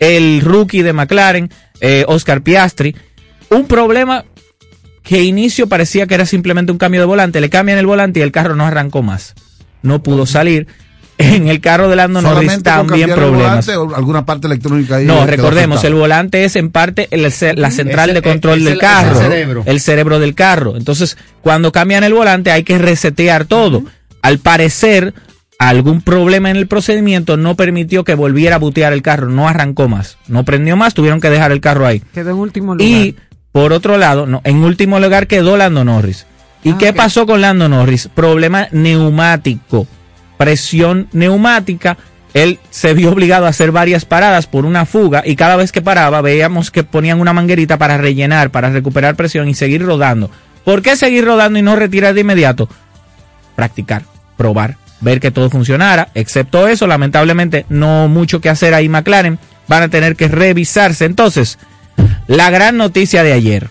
el rookie de McLaren, eh, Oscar Piastri. Un problema que inicio parecía que era simplemente un cambio de volante. Le cambian el volante y el carro no arrancó más. No pudo salir en el carro de Lando Norris también problemas. alguna parte electrónica ahí No, recordemos, el volante es en parte la central de control del carro, el cerebro. del carro. Entonces, cuando cambian el volante hay que resetear todo. Al parecer, algún problema en el procedimiento no permitió que volviera a butear el carro, no arrancó más, no prendió más, tuvieron que dejar el carro ahí. Quedó en último lugar. Y por otro lado, no, en último lugar quedó Lando Norris. ¿Y ah, qué pasó con Lando Norris? Problema neumático presión neumática, él se vio obligado a hacer varias paradas por una fuga y cada vez que paraba veíamos que ponían una manguerita para rellenar, para recuperar presión y seguir rodando. ¿Por qué seguir rodando y no retirar de inmediato? Practicar, probar, ver que todo funcionara. Excepto eso, lamentablemente no mucho que hacer ahí McLaren. Van a tener que revisarse. Entonces, la gran noticia de ayer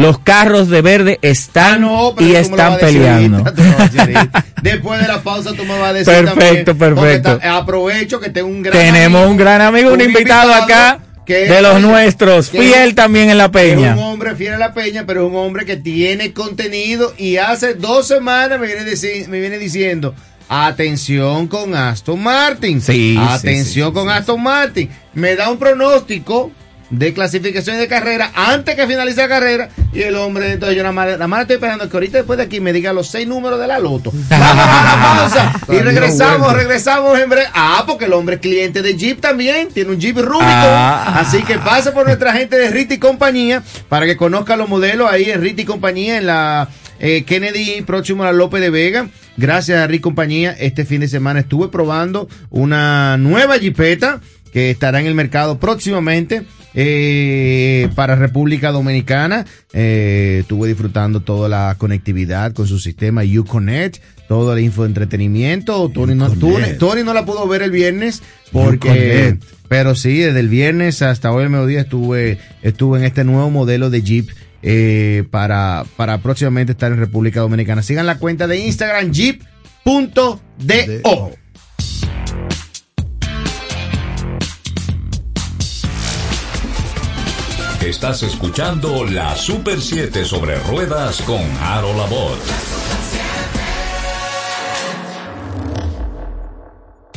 los carros de verde están ah, y están peleando. Después de la pausa tú me vas a decir Perfecto, perfecto. aprovecho que tengo un gran Tenemos un gran amigo, un, invitado, acá de los nuestros, fiel también en la peña. Es un hombre fiel a la peña, pero es un hombre que tiene contenido y hace dos semanas me viene, me viene diciendo, atención con Aston Martin. Sí, atención con Aston Martin. Me da un pronóstico de clasificación de carrera antes que finalice la carrera. Y el hombre entonces yo nada más, nada más estoy esperando que ahorita después de aquí me diga los seis números de la loto. Y regresamos regresamos en breve ah porque el hombre es cliente de Jeep también tiene un Jeep Rubicon ah. así que pase por nuestra gente de Rita y compañía para que conozca los modelos ahí en Rita y compañía en la eh, Kennedy próximo a la López de Vega. Gracias a Rita y compañía este fin de semana estuve probando una nueva Jeepeta que estará en el mercado próximamente. Eh, para República Dominicana. Eh, estuve disfrutando toda la conectividad con su sistema Uconnect, toda la info de entretenimiento. Tony no, Tony no la pudo ver el viernes porque, pero sí, desde el viernes hasta hoy el mediodía estuve, estuve en este nuevo modelo de Jeep. Eh, para, para próximamente estar en República Dominicana. Sigan la cuenta de Instagram jeep.do. Estás escuchando la Super 7 sobre ruedas con Harold Labor.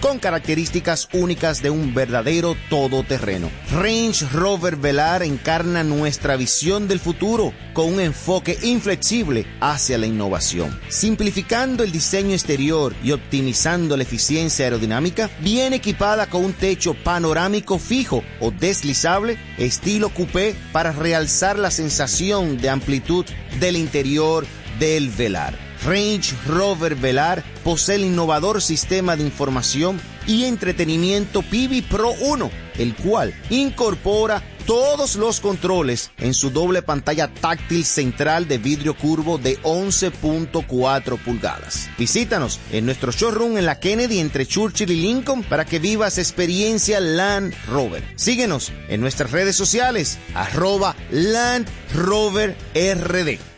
con características únicas de un verdadero todoterreno. Range Rover Velar encarna nuestra visión del futuro con un enfoque inflexible hacia la innovación. Simplificando el diseño exterior y optimizando la eficiencia aerodinámica, viene equipada con un techo panorámico fijo o deslizable estilo coupé para realzar la sensación de amplitud del interior del velar. Range Rover Velar posee el innovador sistema de información y entretenimiento Pivi Pro 1, el cual incorpora todos los controles en su doble pantalla táctil central de vidrio curvo de 11.4 pulgadas. Visítanos en nuestro showroom en la Kennedy entre Churchill y Lincoln para que vivas experiencia Land Rover. Síguenos en nuestras redes sociales, arroba Land Rover RD.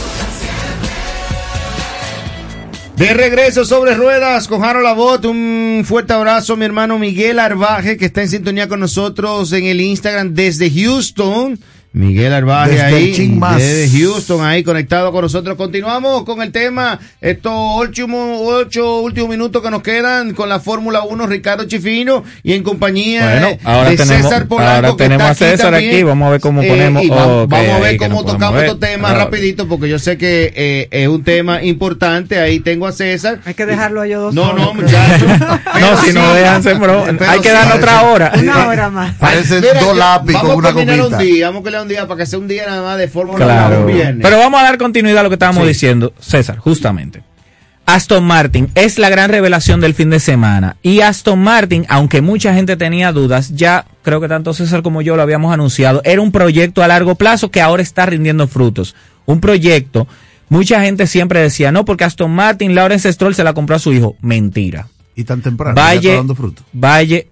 De regreso sobre ruedas con Harold Labot, un fuerte abrazo a mi hermano Miguel Arbaje que está en sintonía con nosotros en el Instagram desde Houston. Miguel Arbaje ahí, de Houston, ahí conectado con nosotros. Continuamos con el tema, estos últimos ocho últimos minutos que nos quedan con la Fórmula 1, Ricardo Chifino y en compañía ahora de tenemos, César Polanco. Ahora tenemos a César aquí, vamos a ver cómo eh, ponemos. vamos, a ver cómo tocamos estos temas rapidito, porque yo sé que eh, es un tema importante. Ahí tengo a César. Hay que dejarlo a ellos dos. No, no, muchachos. no, si no dejan, bro, hay que dar otra hora. Una hora más. Parece dos lápiz con una copita. un día, vamos a un día para que sea un día nada más de Fórmula claro. Pero vamos a dar continuidad a lo que estábamos diciendo, César, justamente. Aston Martin es la gran revelación del fin de semana. Y Aston Martin, aunque mucha gente tenía dudas, ya creo que tanto César como yo lo habíamos anunciado, era un proyecto a largo plazo que ahora está rindiendo frutos. Un proyecto, mucha gente siempre decía, no, porque Aston Martin, Lawrence Stroll se la compró a su hijo. Mentira. Y tan temprano, Valle, dando fruto. Valle,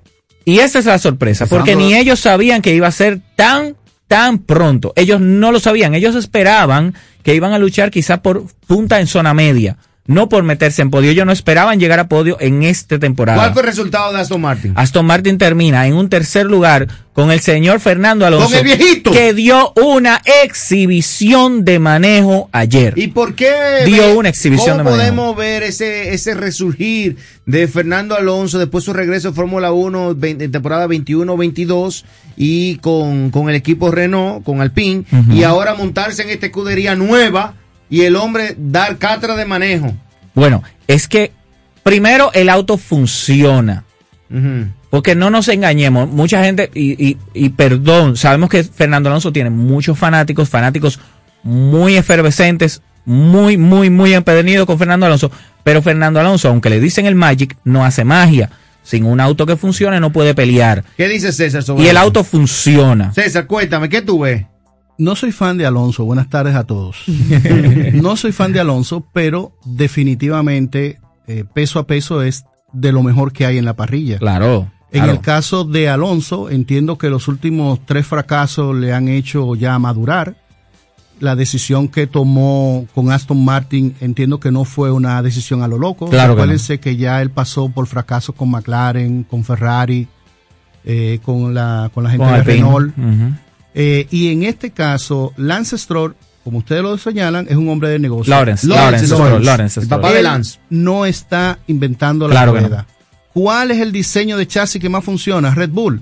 y esa es la sorpresa, porque ni ellos sabían que iba a ser tan tan pronto. Ellos no lo sabían, ellos esperaban que iban a luchar quizá por punta en zona media. No por meterse en podio. Ellos no esperaban llegar a podio en esta temporada. ¿Cuál fue el resultado de Aston Martin? Aston Martin termina en un tercer lugar con el señor Fernando Alonso. Con el viejito. Que dio una exhibición de manejo ayer. ¿Y por qué? Dio una exhibición de manejo. podemos ver ese, ese resurgir de Fernando Alonso después su regreso a Fórmula 1 en temporada 21-22 y con, con, el equipo Renault, con Alpine, y ahora montarse en esta escudería nueva y el hombre dar cátedra de manejo. Bueno, es que primero el auto funciona. Porque no nos engañemos, mucha gente, y, y, perdón, sabemos que Fernando Alonso tiene muchos fanáticos, fanáticos muy efervescentes, muy, muy, muy empedernidos con Fernando Alonso, pero Fernando Alonso, aunque le dicen el Magic, no hace magia. Sin un auto que funcione no puede pelear. ¿Qué dice César sobre Y el auto funciona. César, cuéntame, ¿qué tú ves? No soy fan de Alonso, buenas tardes a todos. no soy fan de Alonso, pero definitivamente eh, peso a peso es de lo mejor que hay en la parrilla. Claro. En el caso de Alonso, entiendo que los últimos tres fracasos le han hecho ya madurar. La decisión que tomó con Aston Martin, entiendo que no fue una decisión a lo loco. Claro Recuérdense que, ya él pasó por fracasos con McLaren, con Ferrari, eh, con la con la gente de Renault. Eh, y en este caso, Lance Stroll, como ustedes lo señalan, es un hombre de negocio. Lawrence, Lawrence, Lawrence, el papá de Lance. No está inventando la rueda. ¿Cuál es el diseño de chasis que más funciona? Red Bull.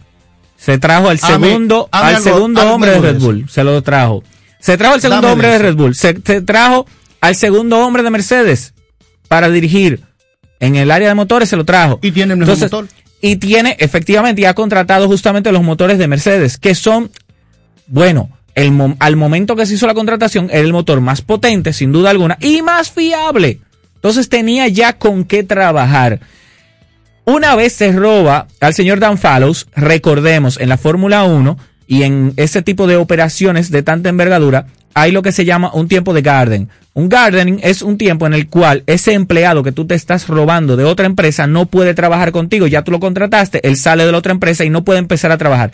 Se trajo al segundo, al segundo hombre de Red Bull. Se lo trajo. Se trajo al segundo hombre de Red Bull. Se, trajo al segundo hombre de Mercedes para dirigir en el área de motores. Se lo trajo. Y tiene el mejor motor. Y tiene, efectivamente, y ha contratado justamente los motores de Mercedes, que son bueno, al momento que se hizo la contratación era el motor más potente, sin duda alguna, y más fiable. Entonces tenía ya con qué trabajar. Una vez se roba al señor Dan Fallows, recordemos, en la Fórmula 1 y en ese tipo de operaciones de tanta envergadura, hay lo que se llama un tiempo de garden. Un gardening es un tiempo en el cual ese empleado que tú te estás robando de otra empresa no puede trabajar contigo, ya tú lo contrataste, él sale de la otra empresa y no puede empezar a trabajar.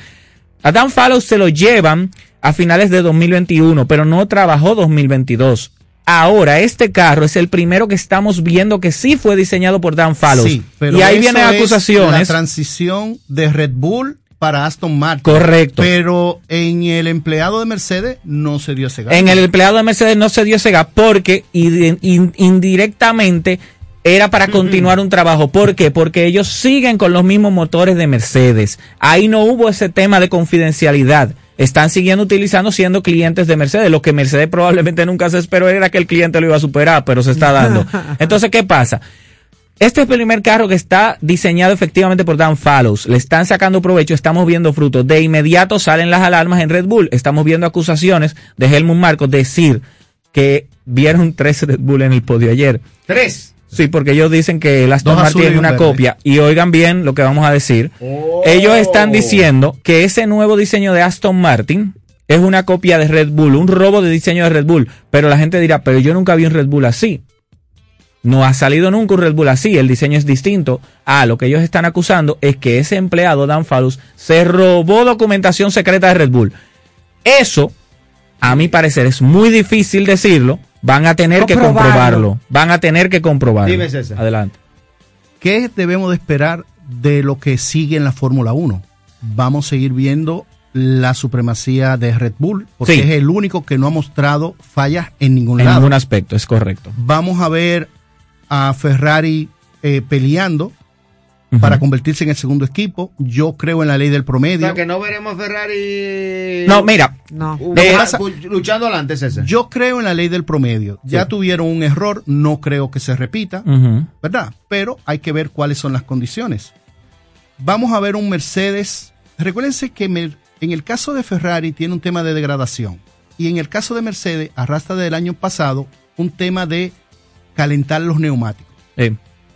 A Dan Fallows se lo llevan a finales de 2021, pero no trabajó 2022. Ahora, este carro es el primero que estamos viendo que sí fue diseñado por Dan Fallows. Sí, pero y ahí vienen acusaciones. la transición de Red Bull para Aston Martin. Correcto. Pero en el empleado de Mercedes no se dio ese gap. En el empleado de Mercedes no se dio ese gap porque indirectamente era para continuar un trabajo. ¿Por qué? Porque ellos siguen con los mismos motores de Mercedes. Ahí no hubo ese tema de confidencialidad. Están siguiendo utilizando siendo clientes de Mercedes. Lo que Mercedes probablemente nunca se esperó era que el cliente lo iba a superar, pero se está dando. Entonces, ¿qué pasa? Este es el primer carro que está diseñado efectivamente por Dan Fallows. Le están sacando provecho, estamos viendo frutos. De inmediato salen las alarmas en Red Bull. Estamos viendo acusaciones de Helmut Marcos decir que vieron tres Red Bull en el podio ayer. ¿Tres? Sí, porque ellos dicen que el Aston Martin es una copia. Y oigan bien lo que vamos a decir. Oh. Ellos están diciendo que ese nuevo diseño de Aston Martin es una copia de Red Bull, un robo de diseño de Red Bull. Pero la gente dirá, pero yo nunca vi un Red Bull así. No ha salido nunca un Red Bull así, el diseño es distinto. Ah, lo que ellos están acusando es que ese empleado, Dan Falus, se robó documentación secreta de Red Bull. Eso, a mi parecer, es muy difícil decirlo, Van a tener que comprobarlo. Van a tener que comprobarlo. Dime, César. Adelante. ¿Qué debemos de esperar de lo que sigue en la Fórmula 1? Vamos a seguir viendo la supremacía de Red Bull, porque es el único que no ha mostrado fallas en ningún lado. En ningún aspecto, es correcto. Vamos a ver a Ferrari eh, peleando para convertirse en el segundo equipo. Yo creo en la ley del promedio. O sea, que no veremos Ferrari. No, mira. No. luchando adelante, César. Yo creo en la ley del promedio. Ya tuvieron un error, no creo que se repita, ¿verdad? Pero hay que ver cuáles son las condiciones. Vamos a ver un Mercedes. Recuérdense que en el caso de Ferrari tiene un tema de degradación. Y en el caso de Mercedes, arrastra del año pasado un tema de calentar los neumáticos.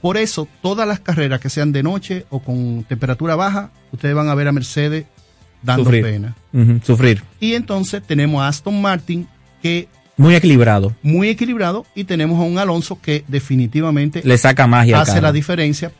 Por eso, todas las carreras que sean de noche o con temperatura baja, ustedes van a ver a Mercedes dando pena. Sufrir. Y entonces tenemos a Aston Martin que... Muy equilibrado. Muy equilibrado y tenemos a un Alonso que definitivamente le saca magia. Hace la diferencia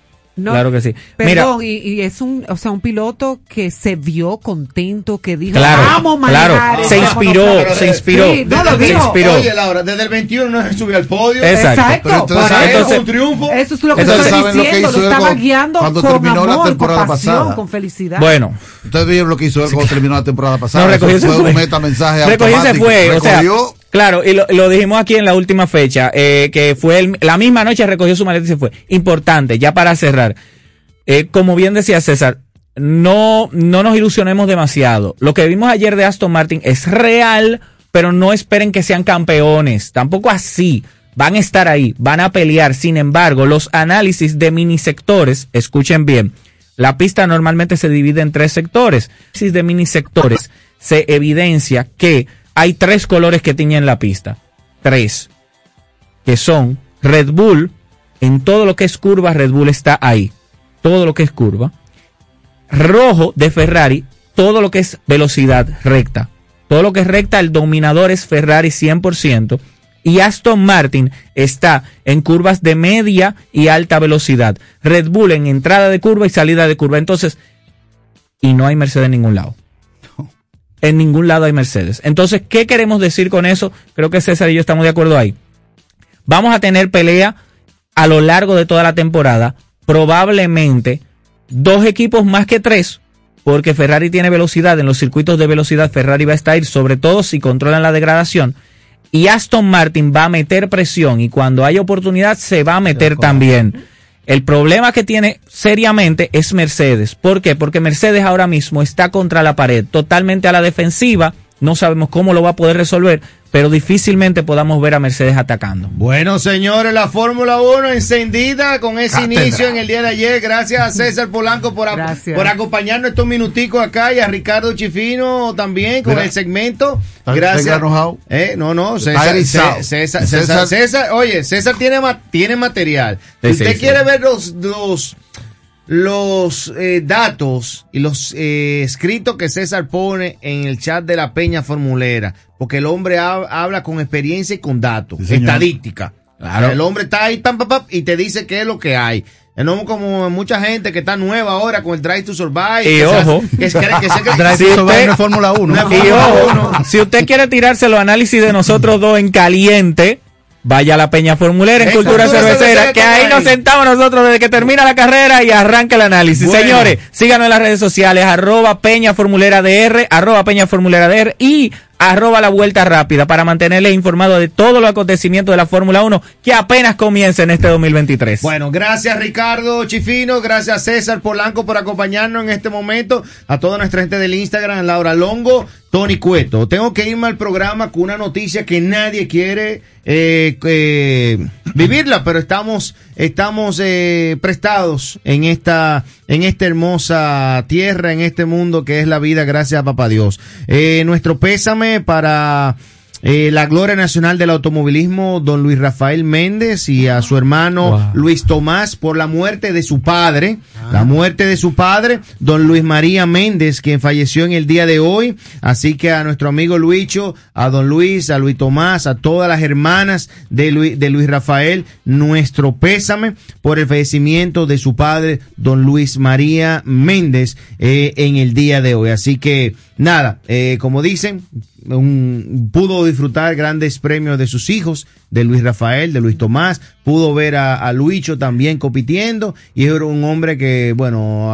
claro que sí. Perdón, y, es un, o sea, un piloto que se vio contento, que dijo, claro, vamos claro, se inspiró, se inspiró, no, lo se inspiró. Oye, Laura, desde el 21 no se subió al podio. Exacto. Exacto. Pero es un triunfo. Eso es lo que entonces, estoy diciendo, lo, lo estaba guiando cuando con terminó amor, la temporada con pasión, pasada. con felicidad. Bueno. Ustedes vieron lo que hizo él cuando terminó la temporada pasada. No, recogió fue un meta mensaje Recogió se fue, o sea, Claro, y lo, dijimos aquí en la última fecha, eh, que fue el, la misma noche recogió su maleta y se fue. Importante, ya para cerrar. Eh, como bien decía César, no, no nos ilusionemos demasiado. Lo que vimos ayer de Aston Martin es real, pero no esperen que sean campeones. Tampoco así. Van a estar ahí, van a pelear. Sin embargo, los análisis de mini sectores, escuchen bien, la pista normalmente se divide en tres sectores. Análisis de mini sectores se evidencia que hay tres colores que tiñen la pista. Tres. Que son Red Bull. En todo lo que es curva, Red Bull está ahí. Todo lo que es curva. Rojo de Ferrari. Todo lo que es velocidad recta. Todo lo que es recta, el dominador es Ferrari 100%. Y Aston Martin está en curvas de media y alta velocidad. Red Bull en entrada de curva y salida de curva. Entonces, y no hay Mercedes en ningún lado en ningún lado hay Mercedes. Entonces, ¿qué queremos decir con eso? Creo que César y yo estamos de acuerdo ahí. Vamos a tener pelea a lo largo de toda la temporada, probablemente dos equipos más que tres, porque Ferrari tiene velocidad, en los circuitos de velocidad Ferrari va a estar, sobre todo si controlan la degradación, y Aston Martin va a meter presión y cuando hay oportunidad se va a meter también. El problema que tiene seriamente es Mercedes. ¿Por qué? Porque Mercedes ahora mismo está contra la pared, totalmente a la defensiva. No sabemos cómo lo va a poder resolver, pero difícilmente podamos ver a Mercedes atacando. Bueno, señores, la Fórmula 1 encendida con ese inicio en el día de ayer. Gracias a César Polanco por, por acompañarnos estos minuticos acá y a Ricardo Chifino también con el segmento. Gracias. Eh, no, no, César, César, César, oye, César tiene, tiene material. usted quiere ver los, los los eh, datos y los eh, escritos que César pone en el chat de la Peña Formulera, porque el hombre habla con experiencia y con datos, estadística. Claro. El hombre está ahí papá y te dice qué es lo que hay. No como mucha gente que está nueva ahora con el Drive to Survive. Y ojo. que, que, que, Drive to Survive Fórmula 1. Y ojo, si usted quiere tirarse los análisis de nosotros dos en caliente, vaya a la Peña Formulera en Cultura Cervecera, que ahí nos sentamos nosotros desde que termina la carrera y arranca el análisis. Señores, síganos en las redes sociales, arroba Peña Formulera DR, arroba Peña Formulera DR y arroba la vuelta rápida para mantenerles informados de todos los acontecimientos de la Fórmula 1 que apenas comienza en este 2023. Bueno, gracias Ricardo Chifino, gracias César Polanco por acompañarnos en este momento, a toda nuestra gente del Instagram, Laura Longo, Tony Cueto. Tengo que irme al programa con una noticia que nadie quiere eh, eh, vivirla, pero estamos, estamos eh, prestados en esta, en esta hermosa tierra, en este mundo que es la vida, gracias a Papá Dios. nuestro pésame para eh, la gloria nacional del automovilismo, don Luis Rafael Méndez y a su hermano Luis Tomás por la muerte de su padre, ah. la muerte de su padre, don Luis María Méndez, quien falleció en el día de hoy. Así que a nuestro amigo Luicho, a don Luis, a Luis Tomás, a todas las hermanas de Luis, de Luis Rafael, nuestro pésame por el fallecimiento de su padre, don Luis María Méndez, eh, en el día de hoy. Así que, nada, eh, como dicen, un, pudo disfrutar grandes premios de sus hijos, de Luis Rafael, de Luis Tomás, pudo ver a, Luicho también compitiendo y era un hombre que, bueno,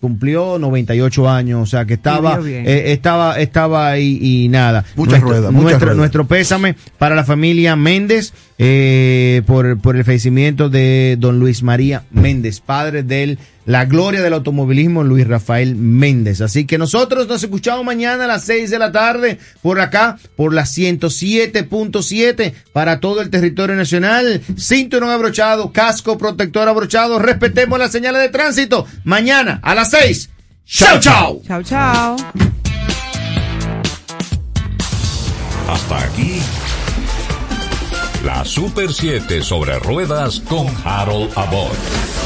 cumplió 98 años, o sea que estaba, eh, estaba, estaba ahí y nada. Muchas ruedas, nuestro, nuestro pésame para la familia Méndez eh, por, por el fallecimiento de don Luis María Méndez, padre del la gloria del automovilismo Luis Rafael Méndez. Así que nosotros nos escuchamos mañana a las 6 de la tarde por acá, por la 107.7 para todo el territorio nacional. Cinturón abrochado, casco protector abrochado. Respetemos las señales de tránsito. Mañana a las 6. Chao, chao. Chao, chao. Hasta aquí. La Super 7 sobre ruedas con Harold Abbott.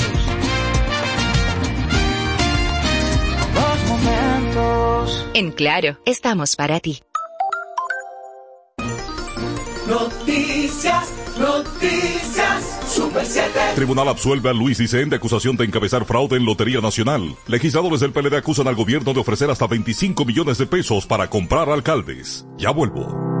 En Claro, estamos para ti. Noticias, noticias, Super 7. Tribunal absuelve a Luis Dicen de acusación de encabezar fraude en Lotería Nacional. Legisladores del PLD acusan al gobierno de ofrecer hasta 25 millones de pesos para comprar alcaldes. Ya vuelvo.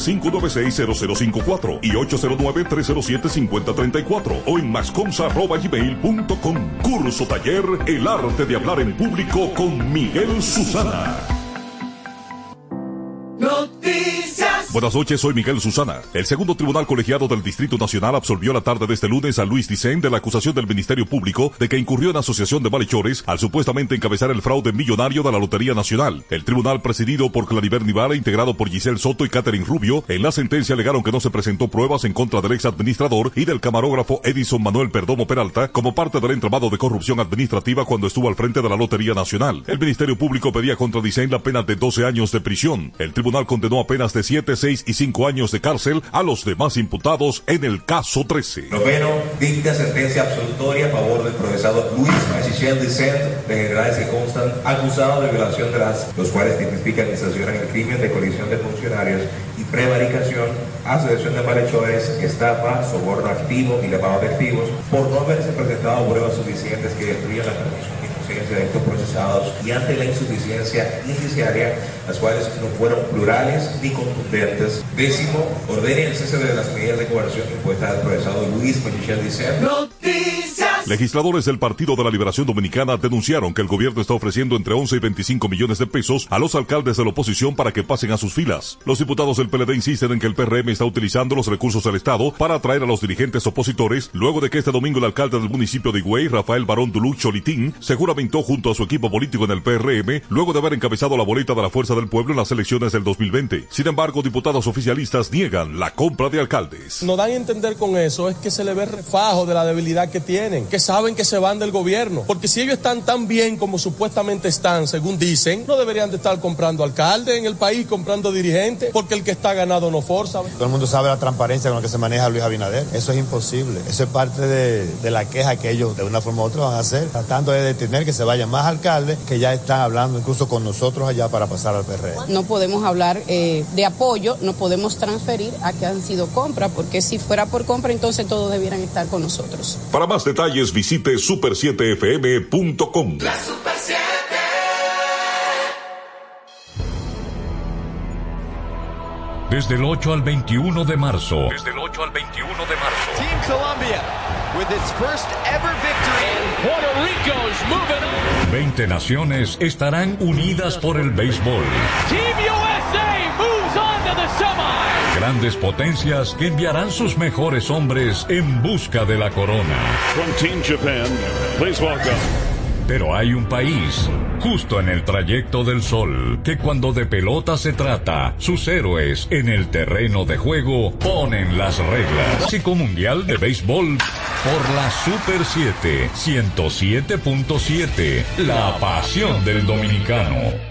596-0054 y 809-307-5034 o en masconza.gmail.com. Curso taller El arte de hablar en público con Miguel Susana. Noticias. Buenas noches, soy Miguel Susana. El segundo tribunal colegiado del Distrito Nacional absolvió la tarde de este lunes a Luis Dicen de la acusación del Ministerio Público de que incurrió en asociación de malhechores al supuestamente encabezar el fraude millonario de la Lotería Nacional. El tribunal presidido por Clariver Nivara, integrado por Giselle Soto y Catherine Rubio, en la sentencia alegaron que no se presentó pruebas en contra del ex administrador y del camarógrafo Edison Manuel Perdomo Peralta como parte del entramado de corrupción administrativa cuando estuvo al frente de la Lotería Nacional. El Ministerio Público pedía contra Dicen la pena de 12 años de prisión. El tribunal condenó a de 7, 6 y 5 años de cárcel a los demás imputados en el caso 13. Noveno, dicta sentencia absolutoria a favor del procesado Luis Machichel Dicent, de generales que constan, acusado de violación de las, los cuales tipifican y sancionan el crimen de colisión de funcionarios y prevaricación, asociación de malhechores, estafa, soborno activo y lavado de activos, por no haberse presentado pruebas suficientes que destruyan la presunción de estos procesados y ante la insuficiencia indiciaria, las cuales no fueron plurales ni contundentes. Décimo, ordene el cese de las medidas de coerción impuestas al procesado Luis Michel Dicen. Noticias. Legisladores del Partido de la Liberación Dominicana denunciaron que el gobierno está ofreciendo entre 11 y 25 millones de pesos a los alcaldes de la oposición para que pasen a sus filas. Los diputados del PLD insisten en que el PRM está utilizando los recursos del Estado para atraer a los dirigentes opositores, luego de que este domingo el alcalde del municipio de Higüey, Rafael Barón Duluc Cholitín, se juramentó junto a su equipo político en el PRM, luego de haber encabezado la boleta de la Fuerza del Pueblo en las elecciones del 2020. Sin embargo, diputados oficialistas niegan la compra de alcaldes. Nos dan a entender con eso es que se le ve refajo de la debilidad que tienen, que saben que se van del gobierno. Porque si ellos están tan bien como supuestamente están, según dicen, no deberían de estar comprando alcaldes en el país, comprando dirigentes, porque el que está ganado no forza. Todo el mundo sabe la transparencia con la que se maneja Luis Abinader. Eso es imposible. Eso es parte de, de la queja que ellos de una forma u otra van a hacer, tratando de detener que se vayan más alcaldes que ya están hablando incluso con nosotros allá para pasar al PRM. No podemos hablar eh, de apoyo, no podemos transferir a que han sido compras, porque si fuera por compra, entonces todos debieran estar con nosotros. Para más detalles visite super7fm.com. La Super 7. Desde el 8 al 21 de marzo. Desde el 8 al 21 de marzo. Team Colombia with its first ever victory. And Puerto Rico's moving on. 20 naciones estarán unidas por el béisbol. Team USA moves on to the semi. Grandes potencias que enviarán sus mejores hombres en busca de la corona. From Team Japan, please welcome. Pero hay un país, justo en el trayecto del sol, que cuando de pelota se trata, sus héroes en el terreno de juego ponen las reglas. Clásico Mundial de Béisbol por la Super 7, 107.7, la pasión del dominicano.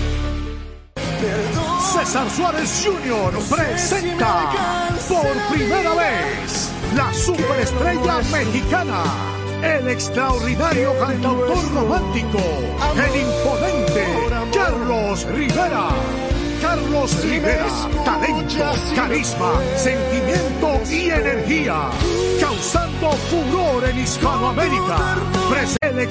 César Suárez Jr. presenta por primera vez la superestrella mexicana, el extraordinario cantautor romántico, el imponente Carlos Rivera. Carlos Rivera, talento, carisma, sentimiento y energía, causando furor en Hispanoamérica.